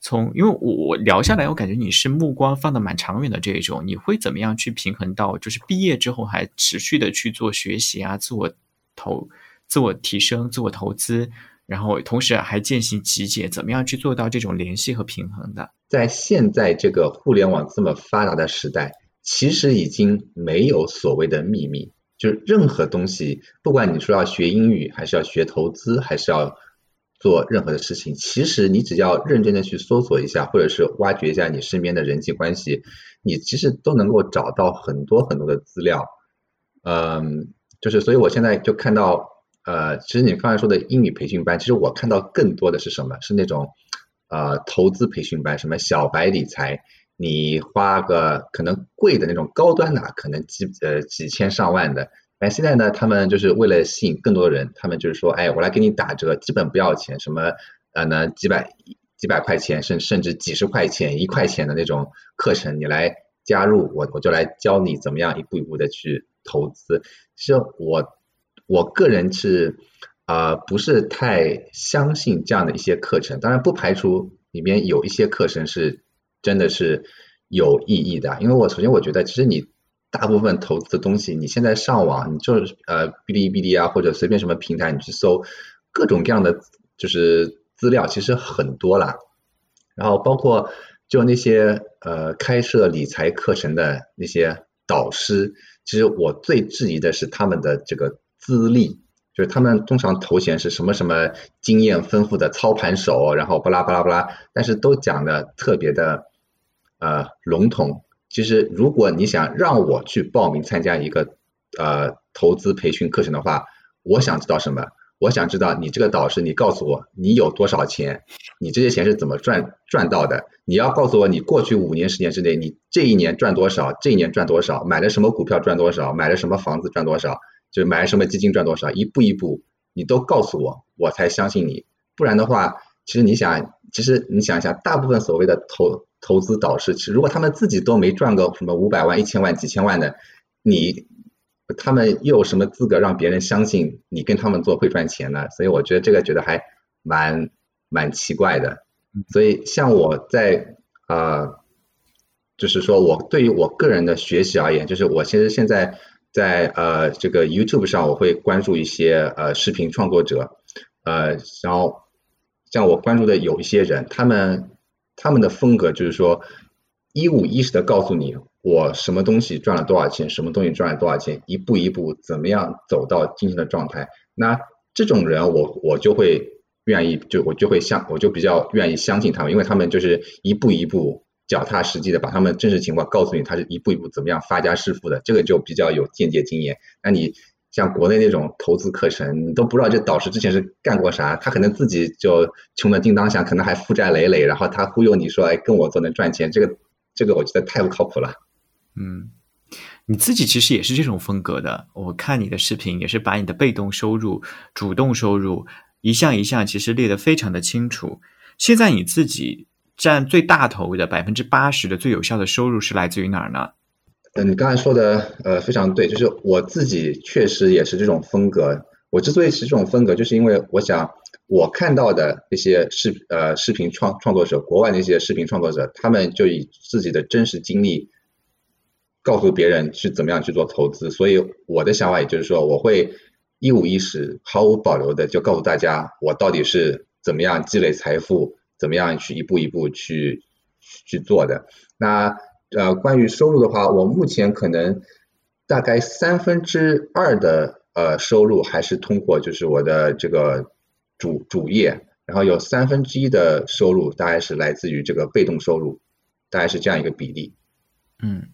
从因为我我聊下来，我感觉你是目光放的蛮长远的这一种，你会怎么样去平衡到就是毕业之后还持续的去做学习啊，自我投、自我提升、自我投资，然后同时还践行极简，怎么样去做到这种联系和平衡的？在现在这个互联网这么发达的时代，其实已经没有所谓的秘密，就是任何东西，不管你说要学英语，还是要学投资，还是要。做任何的事情，其实你只要认真的去搜索一下，或者是挖掘一下你身边的人际关系，你其实都能够找到很多很多的资料。嗯，就是所以我现在就看到，呃，其实你刚才说的英语培训班，其实我看到更多的是什么？是那种呃投资培训班，什么小白理财，你花个可能贵的那种高端的，可能几呃几千上万的。哎，现在呢，他们就是为了吸引更多人，他们就是说，哎，我来给你打折，基本不要钱，什么呃呢，几百几百块钱，甚甚至几十块钱、一块钱的那种课程，你来加入我，我就来教你怎么样一步一步的去投资。其实我我个人是啊不是太相信这样的一些课程，当然不排除里面有一些课程是真的是有意义的，因为我首先我觉得其实你大部分投资的东西，你现在上网，你就是呃哔哩哔哩啊或者随便什么平台你去搜各种各样的就是资料，其实很多了，然后包括就那些呃开设理财课程的那些导师，其实我最质疑的是他们的这个资历。就是他们通常头衔是什么什么经验丰富的操盘手，然后巴拉巴拉巴拉，但是都讲的特别的呃笼统。其实如果你想让我去报名参加一个呃投资培训课程的话，我想知道什么？我想知道你这个导师，你告诉我你有多少钱，你这些钱是怎么赚赚到的？你要告诉我你过去五年十年之内，你这一年赚多少，这一年赚多少，买了什么股票赚多少，买了什么房子赚多少。就买什么基金赚多少，一步一步你都告诉我，我才相信你。不然的话，其实你想，其实你想一下，大部分所谓的投投资导师，其实如果他们自己都没赚个什么五百万、一千万、几千万的，你他们又有什么资格让别人相信你跟他们做会赚钱呢？所以我觉得这个觉得还蛮蛮奇怪的。所以像我在啊，就是说我对于我个人的学习而言，就是我其实现在。在呃这个 YouTube 上，我会关注一些呃视频创作者，呃，然后像我关注的有一些人，他们他们的风格就是说一五一十的告诉你我什么东西赚了多少钱，什么东西赚了多少钱，一步一步怎么样走到今天的状态。那这种人，我我就会愿意，就我就会相，我就比较愿意相信他们，因为他们就是一步一步。脚踏实地的把他们真实情况告诉你，他是一步一步怎么样发家致富的，这个就比较有间接经验。那你像国内那种投资课程，你都不知道这导师之前是干过啥，他可能自己就穷的叮当响，可能还负债累累，然后他忽悠你说，哎，跟我做能赚钱，这个这个我觉得太不靠谱了。嗯，你自己其实也是这种风格的，我看你的视频也是把你的被动收入、主动收入一项一项其实列得非常的清楚。现在你自己。占最大头的百分之八十的最有效的收入是来自于哪儿呢？嗯，你刚才说的呃非常对，就是我自己确实也是这种风格。我之所以是这种风格，就是因为我想我看到的那些视呃视频创创作者，国外那些视频创作者，他们就以自己的真实经历告诉别人去怎么样去做投资。所以我的想法也就是说，我会一五一十、毫无保留的就告诉大家，我到底是怎么样积累财富。怎么样去一步一步去去做的？那呃，关于收入的话，我目前可能大概三分之二的呃收入还是通过就是我的这个主主业，然后有三分之一的收入大概是来自于这个被动收入，大概是这样一个比例。嗯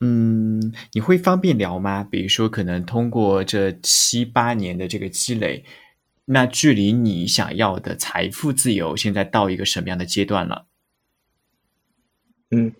嗯，你会方便聊吗？比如说，可能通过这七八年的这个积累。那距离你想要的财富自由，现在到一个什么样的阶段了？嗯，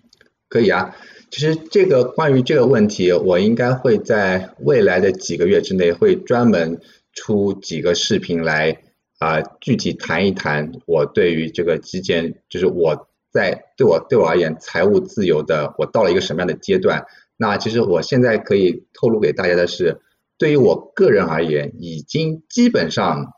可以啊。其实这个关于这个问题，我应该会在未来的几个月之内，会专门出几个视频来啊，具体谈一谈我对于这个基建，就是我在对我对我而言财务自由的，我到了一个什么样的阶段？那其实我现在可以透露给大家的是，对于我个人而言，已经基本上。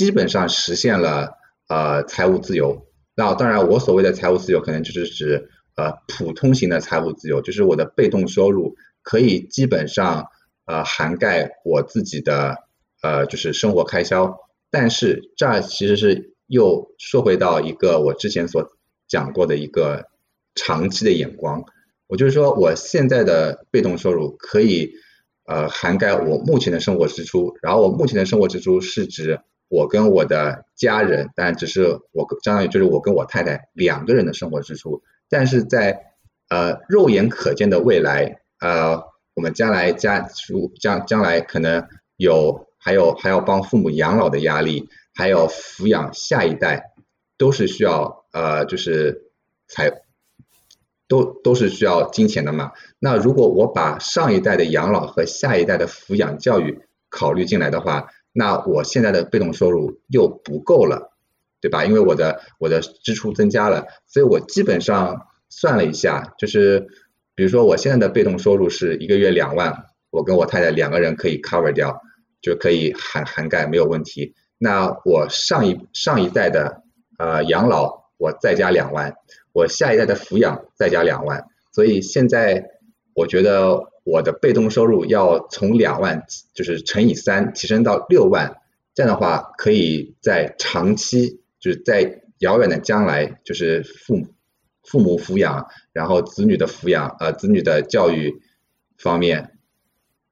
基本上实现了呃财务自由。那当然，我所谓的财务自由，可能就是指呃普通型的财务自由，就是我的被动收入可以基本上呃涵盖我自己的呃就是生活开销。但是这其实是又说回到一个我之前所讲过的一个长期的眼光。我就是说，我现在的被动收入可以呃涵盖我目前的生活支出，然后我目前的生活支出是指。我跟我的家人，当然只是我相当于就是我跟我太太两个人的生活支出，但是在呃肉眼可见的未来，呃我们将来家属将将来可能有还有还要帮父母养老的压力，还有抚养下一代，都是需要呃就是财都都是需要金钱的嘛。那如果我把上一代的养老和下一代的抚养教育考虑进来的话，那我现在的被动收入又不够了，对吧？因为我的我的支出增加了，所以我基本上算了一下，就是比如说我现在的被动收入是一个月两万，我跟我太太两个人可以 cover 掉。就可以涵涵盖没有问题。那我上一上一代的呃养老，我再加两万，我下一代的抚养再加两万，所以现在我觉得我的被动收入要从两万就是乘以三提升到六万，这样的话可以在长期就是在遥远的将来就是父母父母抚养，然后子女的抚养呃子女的教育方面。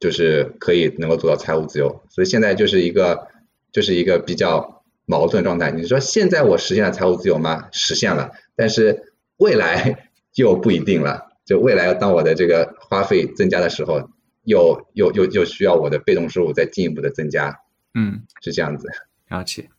就是可以能够做到财务自由，所以现在就是一个就是一个比较矛盾状态。你说现在我实现了财务自由吗？实现了，但是未来 又不一定了。就未来当我的这个花费增加的时候，又又又又需要我的被动收入再进一步的增加。嗯，是这样子。了解，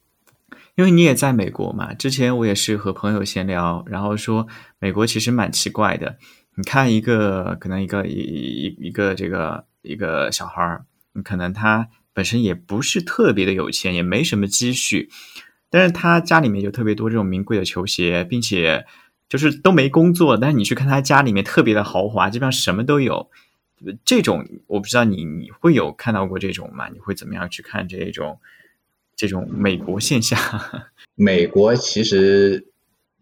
因为你也在美国嘛。之前我也是和朋友闲聊，然后说美国其实蛮奇怪的。你看一个可能一个一一一个这个。一个小孩儿，可能他本身也不是特别的有钱，也没什么积蓄，但是他家里面有特别多这种名贵的球鞋，并且就是都没工作，但是你去看他家里面特别的豪华，基本上什么都有。这种我不知道你你会有看到过这种吗？你会怎么样去看这种这种美国现象？美国其实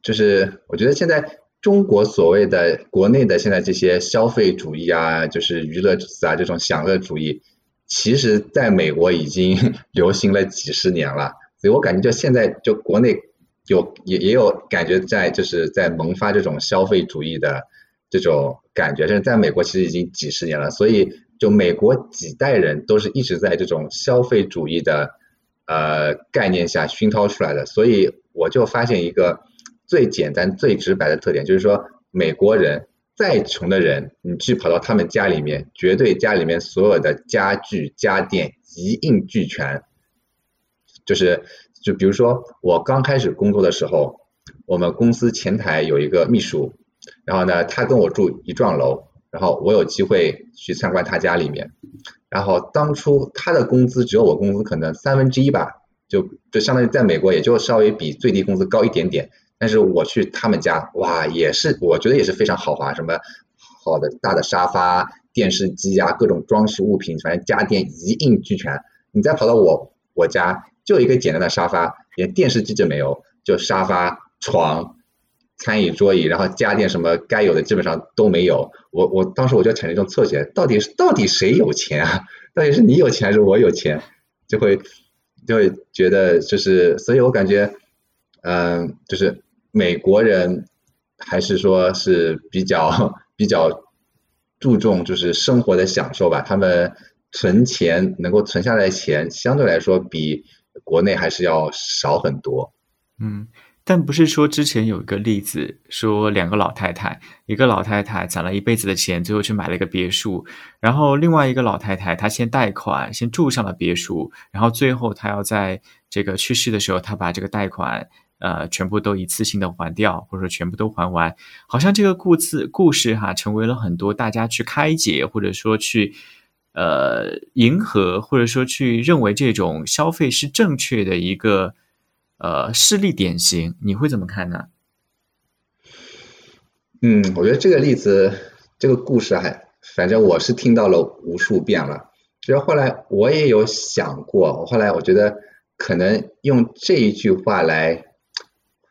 就是我觉得现在。中国所谓的国内的现在这些消费主义啊，就是娱乐啊这种享乐主义，其实在美国已经 流行了几十年了。所以我感觉就现在就国内有也也有感觉在就是在萌发这种消费主义的这种感觉，但是在美国其实已经几十年了。所以就美国几代人都是一直在这种消费主义的呃概念下熏陶出来的。所以我就发现一个。最简单、最直白的特点就是说，美国人再穷的人，你去跑到他们家里面，绝对家里面所有的家具、家电一应俱全。就是，就比如说我刚开始工作的时候，我们公司前台有一个秘书，然后呢，他跟我住一幢楼，然后我有机会去参观他家里面，然后当初他的工资只有我工资可能三分之一吧，就就相当于在美国也就稍微比最低工资高一点点。但是我去他们家，哇，也是我觉得也是非常豪华，什么好的大的沙发、电视机啊，各种装饰物品，反正家电一应俱全。你再跑到我我家，就一个简单的沙发，连电视机都没有，就沙发、床、餐椅、桌椅，然后家电什么该有的基本上都没有。我我当时我就产生一种错觉，到底是到底谁有钱啊？到底是你有钱还是我有钱？就会就会觉得就是，所以我感觉，嗯，就是。美国人还是说是比较比较注重就是生活的享受吧，他们存钱能够存下来钱相对来说比国内还是要少很多。嗯，但不是说之前有一个例子，说两个老太太，一个老太太攒了一辈子的钱，最后去买了一个别墅，然后另外一个老太太她先贷款先住上了别墅，然后最后她要在这个去世的时候，她把这个贷款。呃，全部都一次性的还掉，或者说全部都还完，好像这个故事故事哈，成为了很多大家去开解，或者说去呃迎合，或者说去认为这种消费是正确的一个呃事例典型，你会怎么看呢？嗯，我觉得这个例子，这个故事还，反正我是听到了无数遍了。其实后来我也有想过，我后来我觉得可能用这一句话来。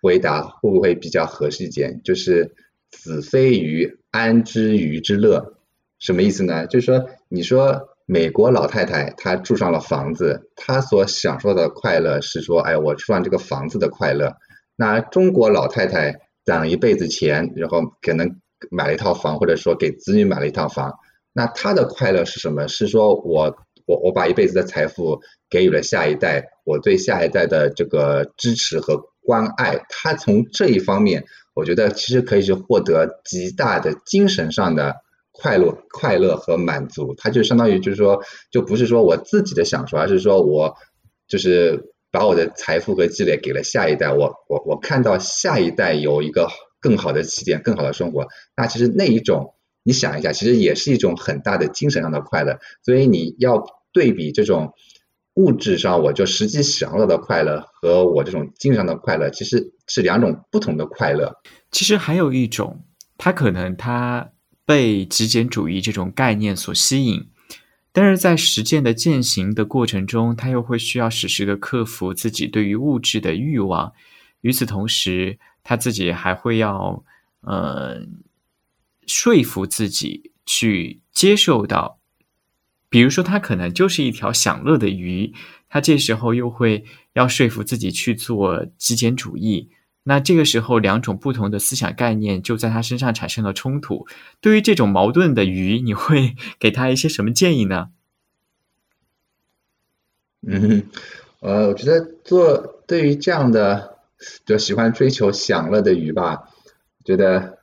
回答会不会比较合适一点？就是“子非鱼，安知鱼之乐”？什么意思呢？就是说，你说美国老太太她住上了房子，她所享受的快乐是说，哎，我住上这个房子的快乐。那中国老太太攒了一辈子钱，然后可能买了一套房，或者说给子女买了一套房，那她的快乐是什么？是说我我我把一辈子的财富给予了下一代，我对下一代的这个支持和。关爱她从这一方面，我觉得其实可以去获得极大的精神上的快乐、快乐和满足。它就相当于就是说，就不是说我自己的享受，而是说我就是把我的财富和积累给了下一代。我我我看到下一代有一个更好的起点、更好的生活，那其实那一种，你想一下，其实也是一种很大的精神上的快乐。所以你要对比这种。物质上，我就实际享受的快乐和我这种精神上的快乐，其实是两种不同的快乐。其实还有一种，他可能他被极简主义这种概念所吸引，但是在实践的践行的过程中，他又会需要时时的克服自己对于物质的欲望。与此同时，他自己还会要呃说服自己去接受到，比如说他可能就是一条享乐的鱼，他这时候又会要说服自己去做极简主义。那这个时候，两种不同的思想概念就在他身上产生了冲突。对于这种矛盾的鱼，你会 给他一些什么建议呢？嗯，呃，我觉得做对于这样的就喜欢追求享乐的鱼吧，觉得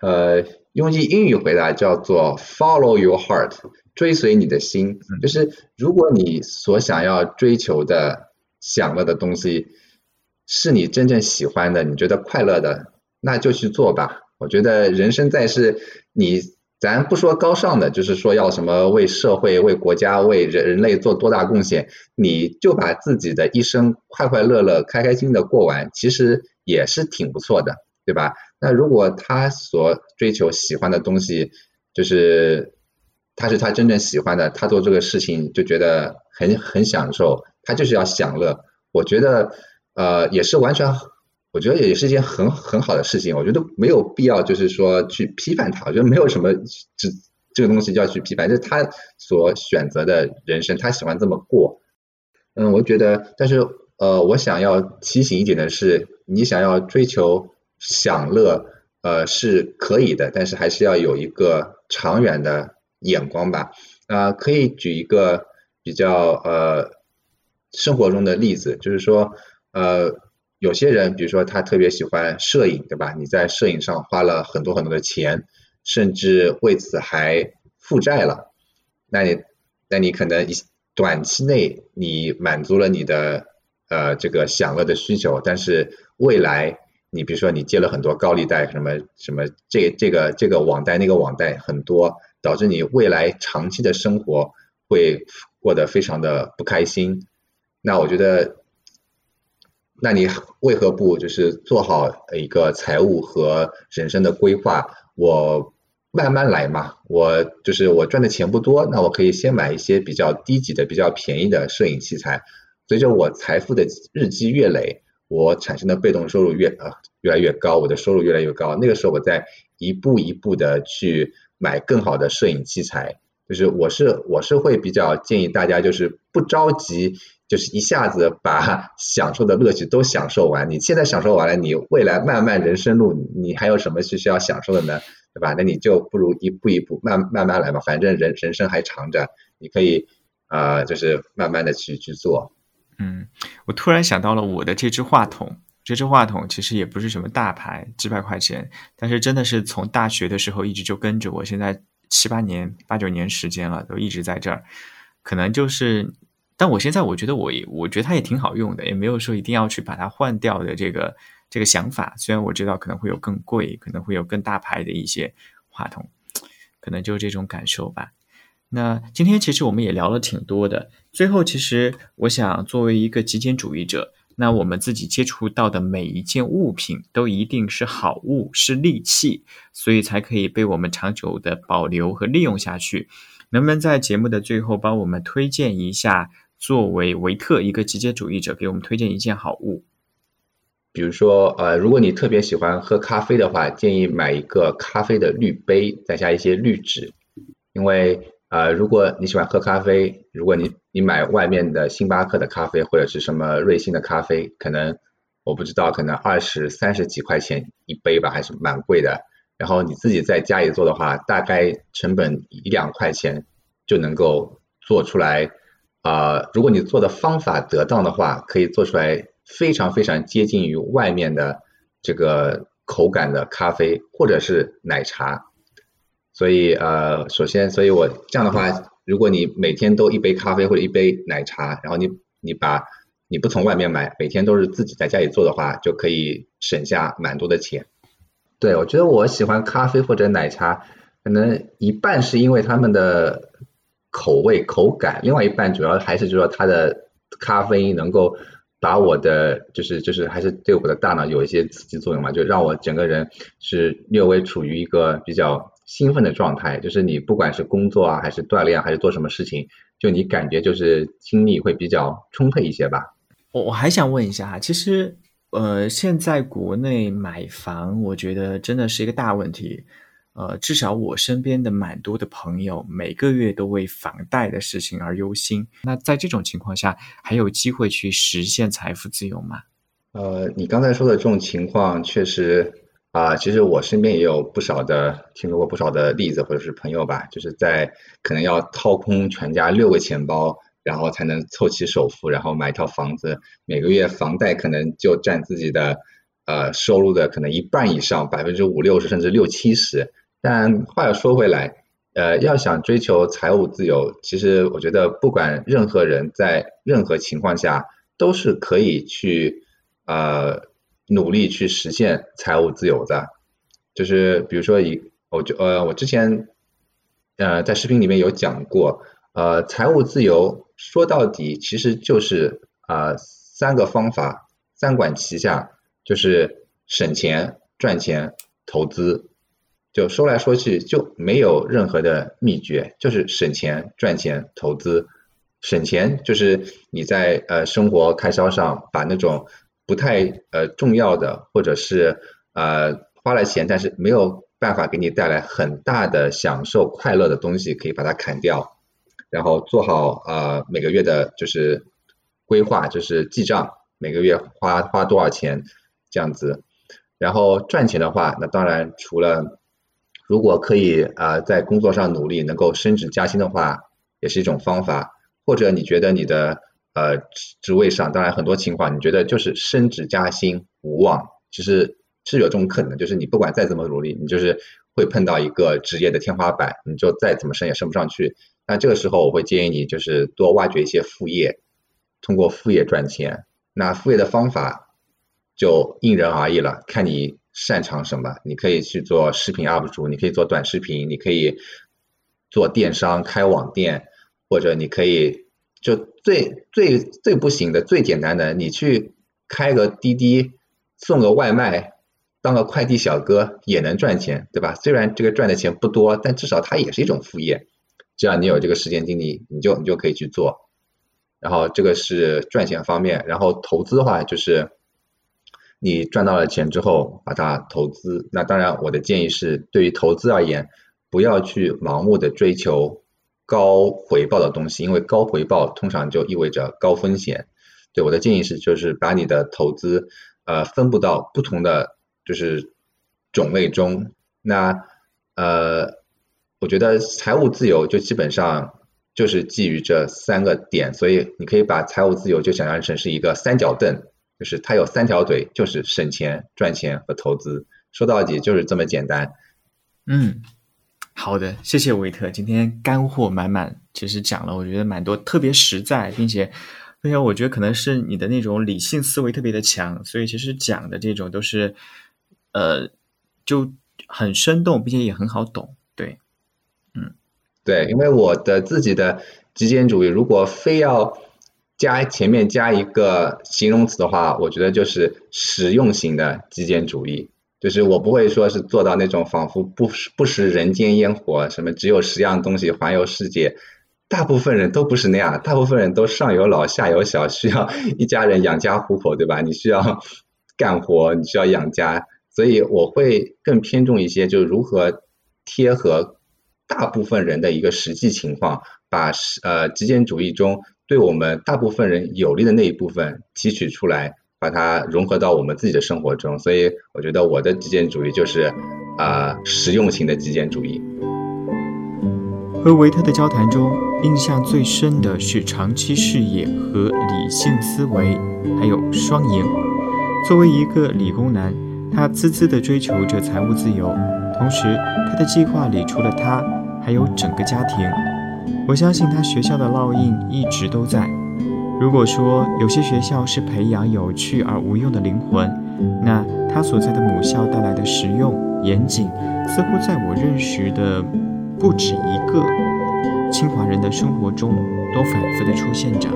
呃，用句英语回答叫做 “follow your heart”，追随你的心。就是如果你所想要追求的享乐的东西。是你真正喜欢的，你觉得快乐的，那就去做吧。我觉得人生在世，你咱不说高尚的，就是说要什么为社会、为国家、为人人类做多大贡献，你就把自己的一生快快乐乐、开开心的过完，其实也是挺不错的，对吧？那如果他所追求喜欢的东西，就是他是他真正喜欢的，他做这个事情就觉得很很享受，他就是要享乐。我觉得。呃，也是完全，我觉得也是一件很很好的事情。我觉得没有必要，就是说去批判他。我觉得没有什么这这个东西就要去批判，就是他所选择的人生，他喜欢这么过。嗯，我觉得，但是呃，我想要提醒一点的是，你想要追求享乐，呃，是可以的，但是还是要有一个长远的眼光吧。啊，可以举一个比较呃生活中的例子，就是说。呃，有些人，比如说他特别喜欢摄影，对吧？你在摄影上花了很多很多的钱，甚至为此还负债了，那你，那你可能一短期内你满足了你的呃这个享乐的需求，但是未来你比如说你借了很多高利贷，什么什么这这个这个网贷那个网贷很多，导致你未来长期的生活会过得非常的不开心。那我觉得。那你为何不就是做好一个财务和人生的规划？我慢慢来嘛，我就是我赚的钱不多，那我可以先买一些比较低级的、比较便宜的摄影器材。随着我财富的日积月累，我产生的被动收入越呃越来越高，我的收入越来越高。那个时候，我再一步一步的去买更好的摄影器材。就是我是我是会比较建议大家，就是不着急。就是一下子把享受的乐趣都享受完，你现在享受完了，你未来漫漫人生路，你还有什么是需要享受的呢？对吧？那你就不如一步一步慢慢慢来吧，反正人人生还长着，你可以啊，就是慢慢的去去做。嗯，我突然想到了我的这支话筒，这支话筒其实也不是什么大牌，几百块钱，但是真的是从大学的时候一直就跟着我，现在七八年、八九年时间了，都一直在这儿，可能就是。但我现在我觉得我也我觉得它也挺好用的，也没有说一定要去把它换掉的这个这个想法。虽然我知道可能会有更贵，可能会有更大牌的一些话筒，可能就是这种感受吧。那今天其实我们也聊了挺多的。最后，其实我想作为一个极简主义者，那我们自己接触到的每一件物品都一定是好物，是利器，所以才可以被我们长久的保留和利用下去。能不能在节目的最后帮我们推荐一下？作为维特一个极简主义者，给我们推荐一件好物。比如说，呃，如果你特别喜欢喝咖啡的话，建议买一个咖啡的滤杯，再加一些滤纸。因为，呃，如果你喜欢喝咖啡，如果你你买外面的星巴克的咖啡或者是什么瑞幸的咖啡，可能我不知道，可能二十三十几块钱一杯吧，还是蛮贵的。然后你自己在家里做的话，大概成本一两块钱就能够做出来。啊，如果你做的方法得当的话，可以做出来非常非常接近于外面的这个口感的咖啡或者是奶茶。所以呃，首先，所以我这样的话，如果你每天都一杯咖啡或者一杯奶茶，然后你你把你不从外面买，每天都是自己在家里做的话，就可以省下蛮多的钱。对，我觉得我喜欢咖啡或者奶茶，可能一半是因为他们的。口味、口感，另外一半主要还是就说它的咖啡因能够把我的就是就是还是对我的大脑有一些刺激作用嘛，就让我整个人是略微处于一个比较兴奋的状态。就是你不管是工作啊，还是锻炼，还是做什么事情，就你感觉就是精力会比较充沛一些吧。我我还想问一下哈，其实呃，现在国内买房，我觉得真的是一个大问题。呃，至少我身边的蛮多的朋友，每个月都为房贷的事情而忧心。那在这种情况下，还有机会去实现财富自由吗？呃，你刚才说的这种情况，确实啊，其实我身边也有不少的听说过不少的例子，或者是朋友吧，就是在可能要掏空全家六个钱包，然后才能凑齐首付，然后买一套房子，每个月房贷可能就占自己的呃收入的可能一半以上，百分之五六十甚至六七十。但话又说回来，呃，要想追求财务自由，其实我觉得不管任何人在任何情况下都是可以去呃努力去实现财务自由的。就是比如说以我就呃我之前呃在视频里面有讲过，呃财务自由说到底其实就是啊三个方法三管齐下，就是省钱、赚钱、投资。就说来说去就没有任何的秘诀，就是省钱、赚钱、投资。省钱就是你在呃生活开销上把那种不太呃重要的或者是呃花了钱但是没有办法给你带来很大的享受快乐的东西可以把它砍掉，然后做好呃每个月的就是规划，就是记账，每个月花花多少钱这样子。然后赚钱的话，那当然除了如果可以啊，在工作上努力，能够升职加薪的话，也是一种方法。或者你觉得你的呃职位上，当然很多情况，你觉得就是升职加薪无望，其实是有这种可能，就是你不管再怎么努力，你就是会碰到一个职业的天花板，你就再怎么升也升不上去。那这个时候，我会建议你就是多挖掘一些副业，通过副业赚钱。那副业的方法就因人而异了，看你。擅长什么？你可以去做视频 UP 主，你可以做短视频，你可以做电商开网店，或者你可以就最最最不行的最简单的，你去开个滴滴送个外卖，当个快递小哥也能赚钱，对吧？虽然这个赚的钱不多，但至少它也是一种副业。只要你有这个时间精力，你就你就可以去做。然后这个是赚钱方面，然后投资的话就是。你赚到了钱之后，把它投资。那当然，我的建议是，对于投资而言，不要去盲目的追求高回报的东西，因为高回报通常就意味着高风险。对我的建议是，就是把你的投资呃分布到不同的就是种类中。那呃，我觉得财务自由就基本上就是基于这三个点，所以你可以把财务自由就想象成是一个三角凳。就是它有三条腿，就是省钱、赚钱和投资。说到底就是这么简单。嗯，好的，谢谢维特，今天干货满满，其实讲了我觉得蛮多，特别实在，并且并且我觉得可能是你的那种理性思维特别的强，所以其实讲的这种都是呃就很生动，并且也很好懂。对，嗯，对，因为我的自己的极简主义，如果非要。加前面加一个形容词的话，我觉得就是实用型的极简主义。就是我不会说是做到那种仿佛不不食人间烟火，什么只有十样东西环游世界。大部分人都不是那样，大部分人都上有老下有小，需要一家人养家糊口，对吧？你需要干活，你需要养家，所以我会更偏重一些，就是如何贴合大部分人的一个实际情况，把呃极简主义中。对我们大部分人有利的那一部分提取出来，把它融合到我们自己的生活中。所以我觉得我的极简主义就是啊实用型的极简主义。和维特的交谈中，印象最深的是长期视野和理性思维，还有双赢。作为一个理工男，他孜孜地追求着财务自由，同时他的计划里除了他，还有整个家庭。我相信他学校的烙印一直都在。如果说有些学校是培养有趣而无用的灵魂，那他所在的母校带来的实用、严谨，似乎在我认识的不止一个清华人的生活中都反复的出现着。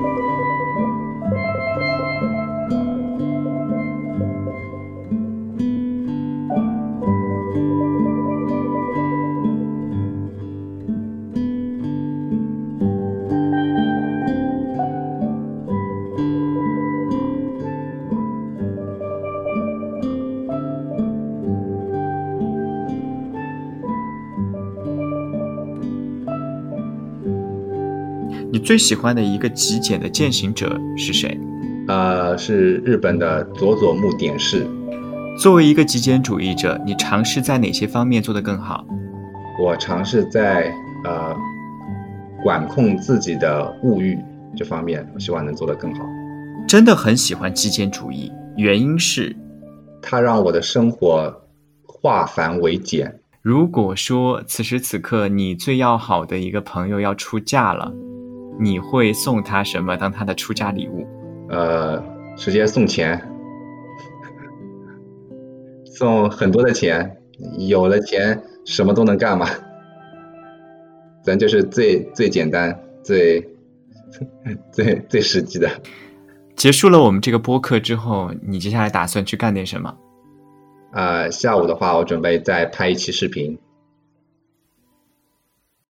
最喜欢的一个极简的践行者是谁？呃，是日本的佐佐木典士。作为一个极简主义者，你尝试在哪些方面做得更好？我尝试在呃管控自己的物欲这方面，我希望能做得更好。真的很喜欢极简主义，原因是它让我的生活化繁为简。如果说此时此刻你最要好的一个朋友要出嫁了，你会送他什么当他的出家礼物？呃，直接送钱，送很多的钱，有了钱什么都能干嘛。咱就是最最简单、最 最最实际的。结束了我们这个播客之后，你接下来打算去干点什么？呃，下午的话，我准备再拍一期视频。